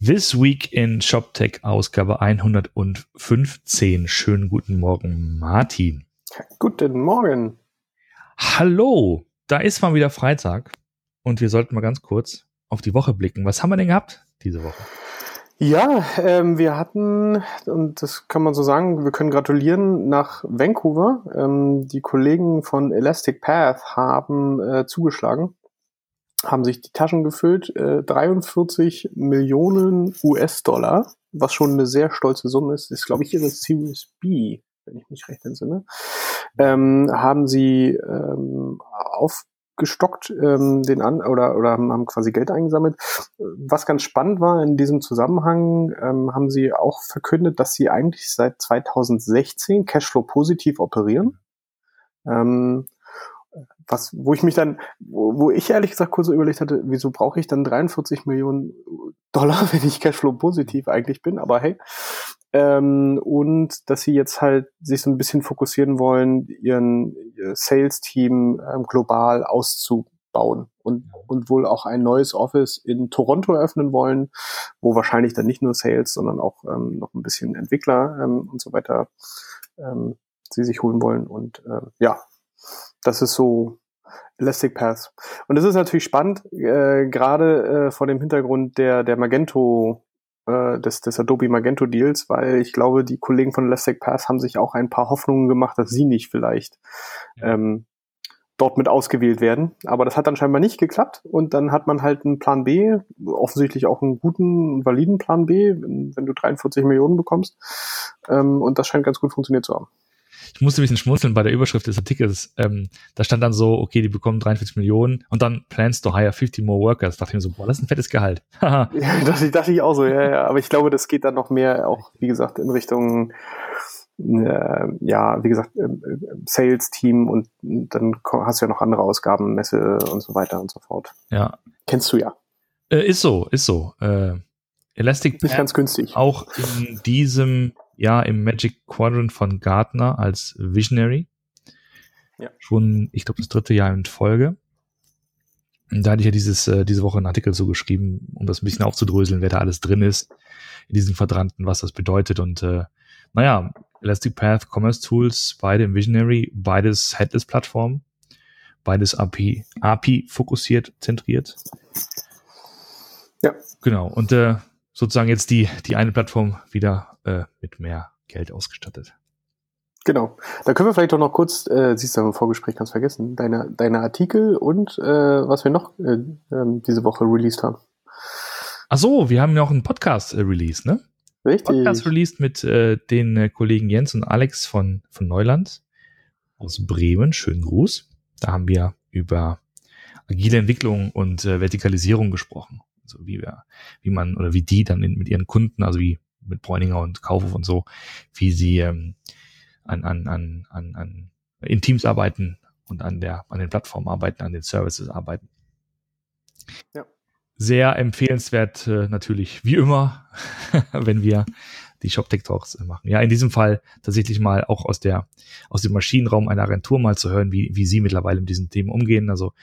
This Week in ShopTech Ausgabe 115. Schönen guten Morgen, Martin. Guten Morgen. Hallo, da ist mal wieder Freitag und wir sollten mal ganz kurz auf die Woche blicken. Was haben wir denn gehabt diese Woche? Ja, ähm, wir hatten, und das kann man so sagen, wir können gratulieren nach Vancouver. Ähm, die Kollegen von Elastic Path haben äh, zugeschlagen haben sich die Taschen gefüllt, äh, 43 Millionen US-Dollar, was schon eine sehr stolze Summe ist, ist glaube ich ihre Series B, wenn ich mich recht entsinne, ähm, haben sie ähm, aufgestockt ähm, den an oder oder haben quasi Geld eingesammelt. Was ganz spannend war in diesem Zusammenhang, ähm, haben sie auch verkündet, dass sie eigentlich seit 2016 Cashflow positiv operieren. Ähm, was, wo ich mich dann, wo, wo ich ehrlich gesagt kurz so überlegt hatte, wieso brauche ich dann 43 Millionen Dollar, wenn ich Cashflow positiv eigentlich bin, aber hey. Ähm, und dass sie jetzt halt sich so ein bisschen fokussieren wollen, ihren ihr Sales-Team ähm, global auszubauen und, und wohl auch ein neues Office in Toronto eröffnen wollen, wo wahrscheinlich dann nicht nur Sales, sondern auch ähm, noch ein bisschen Entwickler ähm, und so weiter ähm, sie sich holen wollen. Und äh, ja, das ist so Elastic Path. Und das ist natürlich spannend, äh, gerade äh, vor dem Hintergrund der, der Magento, äh, des, des Adobe Magento Deals, weil ich glaube, die Kollegen von Elastic Path haben sich auch ein paar Hoffnungen gemacht, dass sie nicht vielleicht ähm, dort mit ausgewählt werden. Aber das hat dann scheinbar nicht geklappt und dann hat man halt einen Plan B, offensichtlich auch einen guten, validen Plan B, wenn, wenn du 43 Millionen bekommst. Ähm, und das scheint ganz gut funktioniert zu haben ich musste ein bisschen schmunzeln bei der Überschrift des Artikels. Ähm, da stand dann so, okay, die bekommen 43 Millionen und dann plans to hire 50 more workers. Da dachte ich mir so, boah, das ist ein fettes Gehalt. ja, das dachte ich auch so, ja, ja. Aber ich glaube, das geht dann noch mehr auch, wie gesagt, in Richtung äh, ja, wie gesagt, äh, Sales-Team und dann hast du ja noch andere Ausgaben, Messe und so weiter und so fort. Ja. Kennst du ja. Äh, ist so, ist so. Äh, Elastic Nicht ganz günstig. Auch in diesem Jahr im Magic Quadrant von Gartner als Visionary. Ja. Schon, ich glaube, das dritte Jahr in Folge. Und da hatte ich ja dieses, äh, diese Woche einen Artikel so geschrieben, um das ein bisschen aufzudröseln, wer da alles drin ist in diesen Quadranten, was das bedeutet. Und äh, naja, Elastic Path, Commerce Tools, beide im Visionary, beides Headless-Plattform, beides API, API fokussiert, zentriert. Ja. Genau. Und äh, sozusagen jetzt die, die eine Plattform wieder äh, mit mehr Geld ausgestattet. Genau. Da können wir vielleicht doch noch kurz, äh, siehst du im Vorgespräch ganz vergessen, deine, deine Artikel und äh, was wir noch äh, äh, diese Woche released haben. Ach so, wir haben ja auch einen Podcast äh, released, ne? Richtig. Podcast released mit äh, den äh, Kollegen Jens und Alex von, von Neuland aus Bremen. Schönen Gruß. Da haben wir über agile Entwicklung und äh, Vertikalisierung gesprochen. Also wie wir, wie man oder wie die dann mit ihren Kunden, also wie mit Bräuninger und Kaufhof und so, wie sie ähm, an, an, an, an, an in Teams arbeiten und an der, an den Plattformen arbeiten, an den Services arbeiten. Ja. Sehr empfehlenswert äh, natürlich, wie immer, wenn wir die ShopTech Talks machen. Ja, in diesem Fall tatsächlich mal auch aus der, aus dem Maschinenraum einer Agentur mal zu hören, wie, wie sie mittlerweile mit diesen Themen umgehen. Also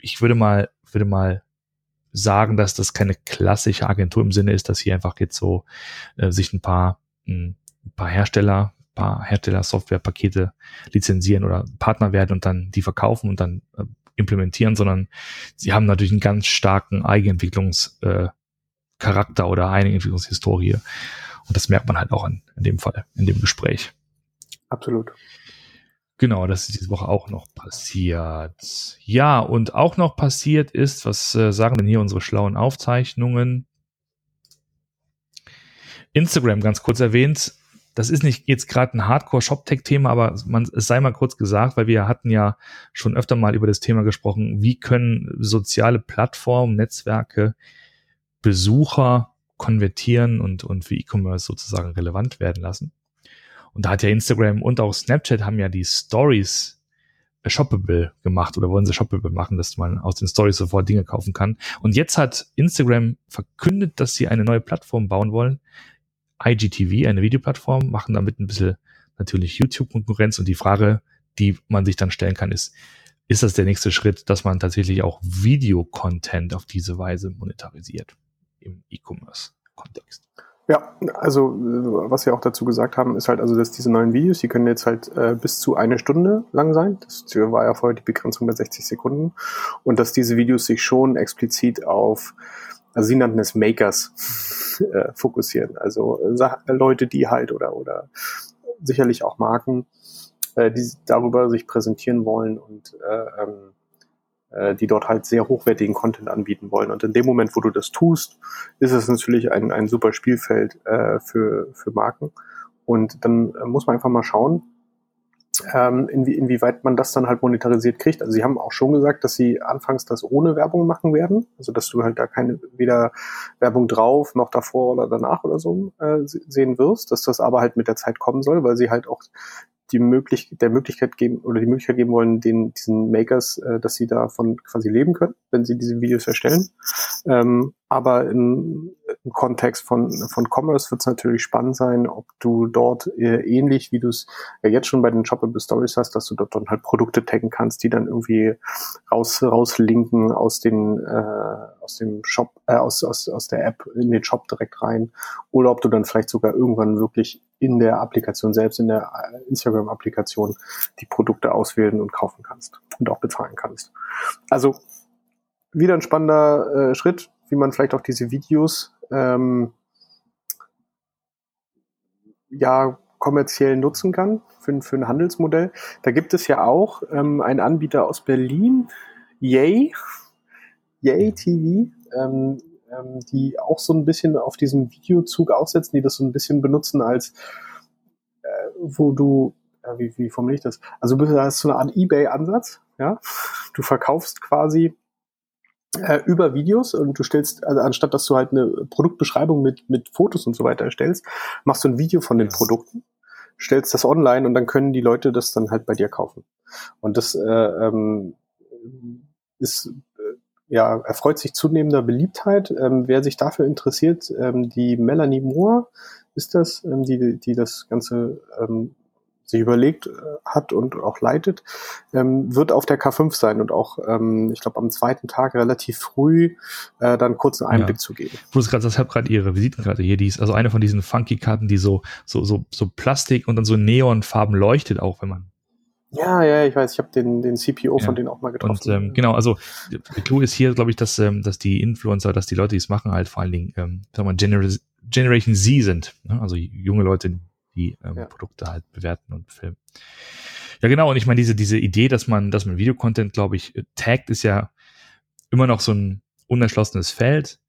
ich würde mal, würde mal sagen, dass das keine klassische Agentur im Sinne ist, dass hier einfach jetzt so äh, sich ein paar, hm, ein paar Hersteller, ein paar Hersteller Softwarepakete lizenzieren oder Partner werden und dann die verkaufen und dann äh, implementieren, sondern sie haben natürlich einen ganz starken Eigenentwicklungscharakter äh, oder Eigenentwicklungshistorie. Und das merkt man halt auch in, in dem Fall, in dem Gespräch. Absolut. Genau, das ist diese Woche auch noch passiert. Ja, und auch noch passiert ist, was äh, sagen denn hier unsere schlauen Aufzeichnungen? Instagram ganz kurz erwähnt. Das ist nicht jetzt gerade ein Hardcore-Shop-Tech-Thema, aber man, es sei mal kurz gesagt, weil wir hatten ja schon öfter mal über das Thema gesprochen, wie können soziale Plattformen, Netzwerke Besucher konvertieren und, und für E-Commerce sozusagen relevant werden lassen. Und da hat ja Instagram und auch Snapchat haben ja die Stories shoppable gemacht oder wollen sie shoppable machen, dass man aus den Stories sofort Dinge kaufen kann. Und jetzt hat Instagram verkündet, dass sie eine neue Plattform bauen wollen. IGTV, eine Videoplattform, machen damit ein bisschen natürlich YouTube-Konkurrenz. Und die Frage, die man sich dann stellen kann, ist, ist das der nächste Schritt, dass man tatsächlich auch Videocontent auf diese Weise monetarisiert? im E-Commerce-Kontext. Ja, also was wir auch dazu gesagt haben, ist halt also, dass diese neuen Videos, die können jetzt halt äh, bis zu eine Stunde lang sein. Das war ja vorher die Begrenzung bei 60 Sekunden. Und dass diese Videos sich schon explizit auf, also sie nannten es Makers, äh, fokussieren. Also äh, Leute, die halt oder oder sicherlich auch Marken, äh, die darüber sich präsentieren wollen und äh, ähm, äh, die dort halt sehr hochwertigen Content anbieten wollen. Und in dem Moment, wo du das tust, ist es natürlich ein, ein super Spielfeld äh, für, für Marken. Und dann äh, muss man einfach mal schauen, ähm, inwie, inwieweit man das dann halt monetarisiert kriegt. Also sie haben auch schon gesagt, dass sie anfangs das ohne Werbung machen werden. Also dass du halt da keine weder Werbung drauf noch davor oder danach oder so äh, sehen wirst, dass das aber halt mit der Zeit kommen soll, weil sie halt auch die Möglich der Möglichkeit geben oder die Möglichkeit geben wollen, den diesen Makers, äh, dass sie davon quasi leben können, wenn sie diese Videos erstellen. Ähm, aber im, im Kontext von, von Commerce wird es natürlich spannend sein, ob du dort äh, ähnlich wie du es ja jetzt schon bei den Shoppable Stories hast, dass du dort dann halt Produkte taggen kannst, die dann irgendwie raus rauslinken aus den äh, aus dem Shop, äh, aus, aus, aus der App in den Shop direkt rein. Oder ob du dann vielleicht sogar irgendwann wirklich in der Applikation selbst, in der äh, Instagram-Applikation, die Produkte auswählen und kaufen kannst und auch bezahlen kannst. Also wieder ein spannender äh, Schritt wie man vielleicht auch diese Videos ähm, ja kommerziell nutzen kann für, für ein Handelsmodell. Da gibt es ja auch ähm, einen Anbieter aus Berlin, Yay, Yay TV, ähm, ähm, die auch so ein bisschen auf diesen Videozug aussetzen, die das so ein bisschen benutzen als, äh, wo du, äh, wie, wie formuliere ich das? Also du hast so eine Art Ebay-Ansatz, ja. Du verkaufst quasi äh, über Videos und du stellst, also anstatt dass du halt eine Produktbeschreibung mit, mit Fotos und so weiter erstellst, machst du ein Video von den Produkten, stellst das online und dann können die Leute das dann halt bei dir kaufen. Und das äh, ähm, ist äh, ja, erfreut sich zunehmender Beliebtheit. Ähm, wer sich dafür interessiert, ähm, die Melanie Moore ist das, ähm, die, die das Ganze ähm, sich überlegt äh, hat und auch leitet, ähm, wird auf der K5 sein und auch, ähm, ich glaube, am zweiten Tag relativ früh äh, dann kurz einen Einblick ja. zu geben. Du hast gerade, ich habe gerade ihre Visitenkarte hier, die ist also eine von diesen funky Karten, die so so so so Plastik und dann so Neonfarben leuchtet, auch wenn man ja, ja, ich weiß, ich habe den, den CPO ja. von denen auch mal getroffen. Und ähm, genau, also der Clou ist hier, glaube ich, dass, ähm, dass die Influencer, dass die Leute, die es machen, halt vor allen Dingen, ähm, sagen wir mal, Gener Generation Z sind. Ne? Also junge Leute, die ähm, ja. Produkte halt bewerten und filmen. Ja, genau. Und ich meine, diese, diese Idee, dass man, dass man Videocontent, glaube ich, taggt, ist ja immer noch so ein unerschlossenes Feld,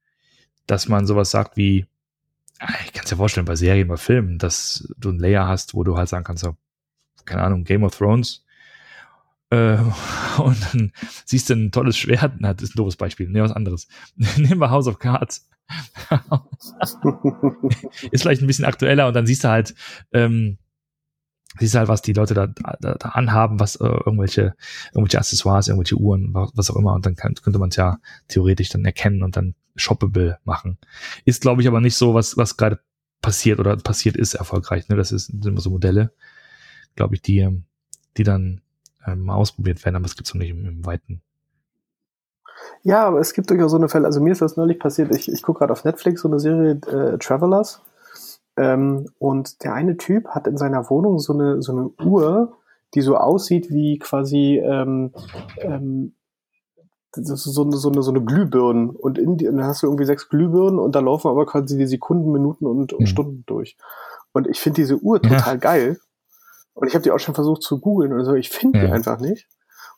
dass man sowas sagt wie, ah, ich kann es ja vorstellen, bei Serien, bei Filmen, dass du ein Layer hast, wo du halt sagen kannst, so, keine Ahnung, Game of Thrones, äh, und dann siehst du ein tolles Schwert, na, das ist ein doofes Beispiel, ne, was anderes. Nehmen wir House of Cards. ist vielleicht ein bisschen aktueller und dann siehst du halt, ähm, siehst du halt, was die Leute da, da, da anhaben, was äh, irgendwelche, irgendwelche Accessoires, irgendwelche Uhren, was auch immer, und dann kann, könnte man es ja theoretisch dann erkennen und dann shoppable machen. Ist, glaube ich, aber nicht so, was, was gerade passiert oder passiert ist erfolgreich. Ne? Das ist, sind immer so Modelle, glaube ich, die, die dann ähm, mal ausprobiert werden, aber es gibt es noch nicht im, im weiten ja, aber es gibt durchaus so eine Fälle. Also mir ist das neulich passiert. Ich, ich gucke gerade auf Netflix so eine Serie äh, Travelers. Ähm, und der eine Typ hat in seiner Wohnung so eine, so eine Uhr, die so aussieht wie quasi ähm, ähm, so eine, so eine, so eine Glühbirnen. Und, in die, und dann hast du irgendwie sechs Glühbirnen und da laufen aber quasi die Sekunden, Minuten und, und mhm. Stunden durch. Und ich finde diese Uhr total ja. geil. Und ich habe die auch schon versucht zu googeln oder so. Ich finde ja. die einfach nicht.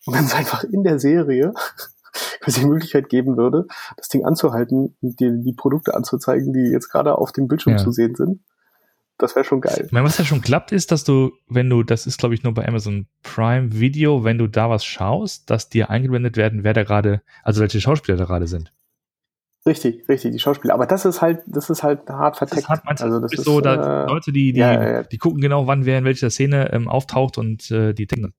Und dann ist einfach in der Serie es die Möglichkeit geben würde, das Ding anzuhalten und dir die Produkte anzuzeigen, die jetzt gerade auf dem Bildschirm ja. zu sehen sind. Das wäre schon geil. Ich meine, was ja schon klappt, ist, dass du, wenn du, das ist glaube ich nur bei Amazon Prime Video, wenn du da was schaust, dass dir eingeblendet werden, wer da gerade, also welche Schauspieler da gerade sind. Richtig, richtig, die Schauspieler. Aber das ist halt, das ist halt hart verteckt. Das hat also das ist so, da äh, Leute, die, die, ja, ja, ja. die gucken genau, wann wer in welcher Szene ähm, auftaucht und äh, die denken.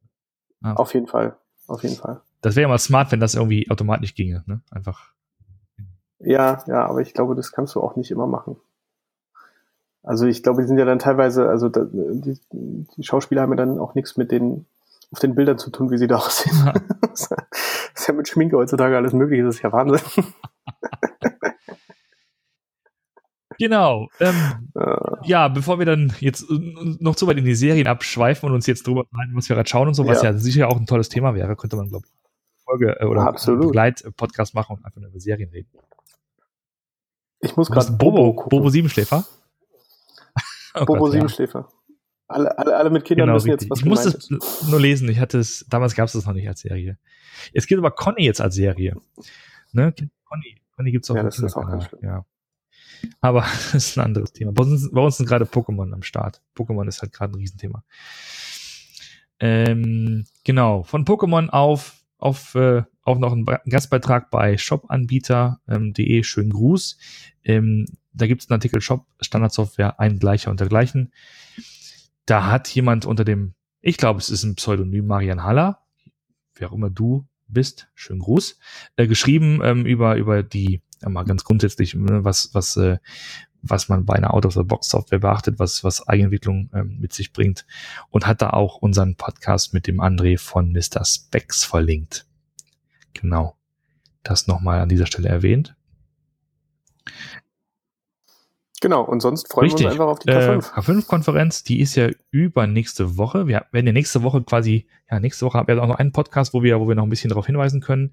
Ah. Auf jeden Fall, auf jeden Fall. Das wäre ja mal smart, wenn das irgendwie automatisch ginge, ne? Einfach. Ja, ja, aber ich glaube, das kannst du auch nicht immer machen. Also ich glaube, die sind ja dann teilweise, also da, die, die Schauspieler haben ja dann auch nichts mit den auf den Bildern zu tun, wie sie da aussehen. Ja. das ist ja mit Schminke heutzutage alles möglich, das ist ja Wahnsinn. Genau. Ähm, äh. Ja, bevor wir dann jetzt noch zu weit in die Serien abschweifen und uns jetzt drüber rein, was wir gerade schauen und so, was ja. ja sicher auch ein tolles Thema wäre, könnte man, glaube ich, Folge äh, oder Absolut. Begleitpodcast machen und einfach nur über Serien reden. Ich muss gerade Bobo, Bobo, Bobo Siebenschläfer. oh Bobo Gott, Siebenschläfer. Ja. Alle, alle, alle mit Kindern genau, wissen richtig. jetzt, was Ich musste es nur lesen. Ich hatte es, damals gab es das noch nicht als Serie. Es gibt aber Conny jetzt als Serie. Ne? Conny. Conny gibt es auch. Ja, das ist auch ganz schlimm. Ja. Aber das ist ein anderes Thema. Bei uns, bei uns sind gerade Pokémon am Start. Pokémon ist halt gerade ein Riesenthema. Ähm, genau. Von Pokémon auf, auf, äh, auf noch ein Gastbeitrag bei shopanbieter.de. Ähm, Schönen Gruß. Ähm, da gibt es einen Artikel Shop, Standardsoftware, ein gleicher und dergleichen. Da hat jemand unter dem, ich glaube, es ist ein Pseudonym Marian Haller, wer auch immer du bist, schönen Gruß, äh, geschrieben ähm, über, über die, ja, mal ganz grundsätzlich, ne, was, was, äh, was man bei einer Out-of-the-Box-Software beachtet, was, was Eigenentwicklung ähm, mit sich bringt und hat da auch unseren Podcast mit dem André von Mr. Specs verlinkt. Genau. Das nochmal an dieser Stelle erwähnt. Genau, und sonst freuen Richtig. wir uns einfach auf die K5. Äh, K5-Konferenz, die ist ja übernächste Woche. Wir werden ja nächste Woche quasi, ja, nächste Woche haben wir auch noch einen Podcast, wo wir, wo wir noch ein bisschen darauf hinweisen können.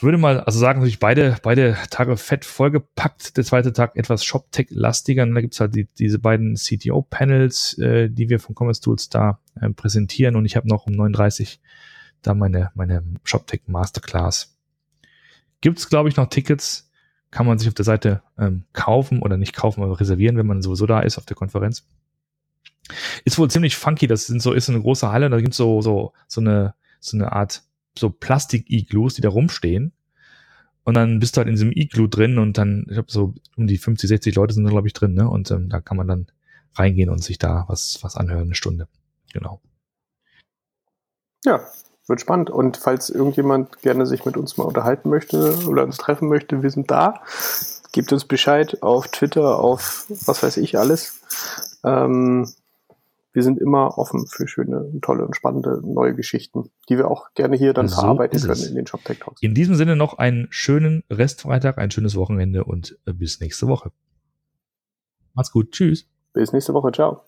Würde mal, also sagen natürlich beide, beide Tage fett vollgepackt. Der zweite Tag etwas ShopTech-lastiger. Da gibt's halt die, diese beiden CTO-Panels, äh, die wir von Commerce Tools da äh, präsentieren. Und ich habe noch um 39 da meine, meine ShopTech Masterclass. Gibt's, glaube ich, noch Tickets kann man sich auf der Seite ähm, kaufen oder nicht kaufen, aber reservieren, wenn man sowieso da ist auf der Konferenz. Ist wohl ziemlich funky, das sind so, ist so eine große Halle, da gibt's so, so, so eine, so eine Art, so Plastik-Iglus, die da rumstehen. Und dann bist du halt in diesem Iglu drin und dann, ich habe so um die 50, 60 Leute sind da, glaube ich, drin, ne? Und ähm, da kann man dann reingehen und sich da was, was anhören, eine Stunde. Genau. Ja, wird spannend. Und falls irgendjemand gerne sich mit uns mal unterhalten möchte oder uns treffen möchte, wir sind da. Gebt uns Bescheid auf Twitter, auf was weiß ich alles. Ähm, wir sind immer offen für schöne, tolle und spannende neue Geschichten, die wir auch gerne hier dann so verarbeiten können in den Shop Tech Talks. In diesem Sinne noch einen schönen Restfreitag, ein schönes Wochenende und bis nächste Woche. Macht's gut. Tschüss. Bis nächste Woche. Ciao.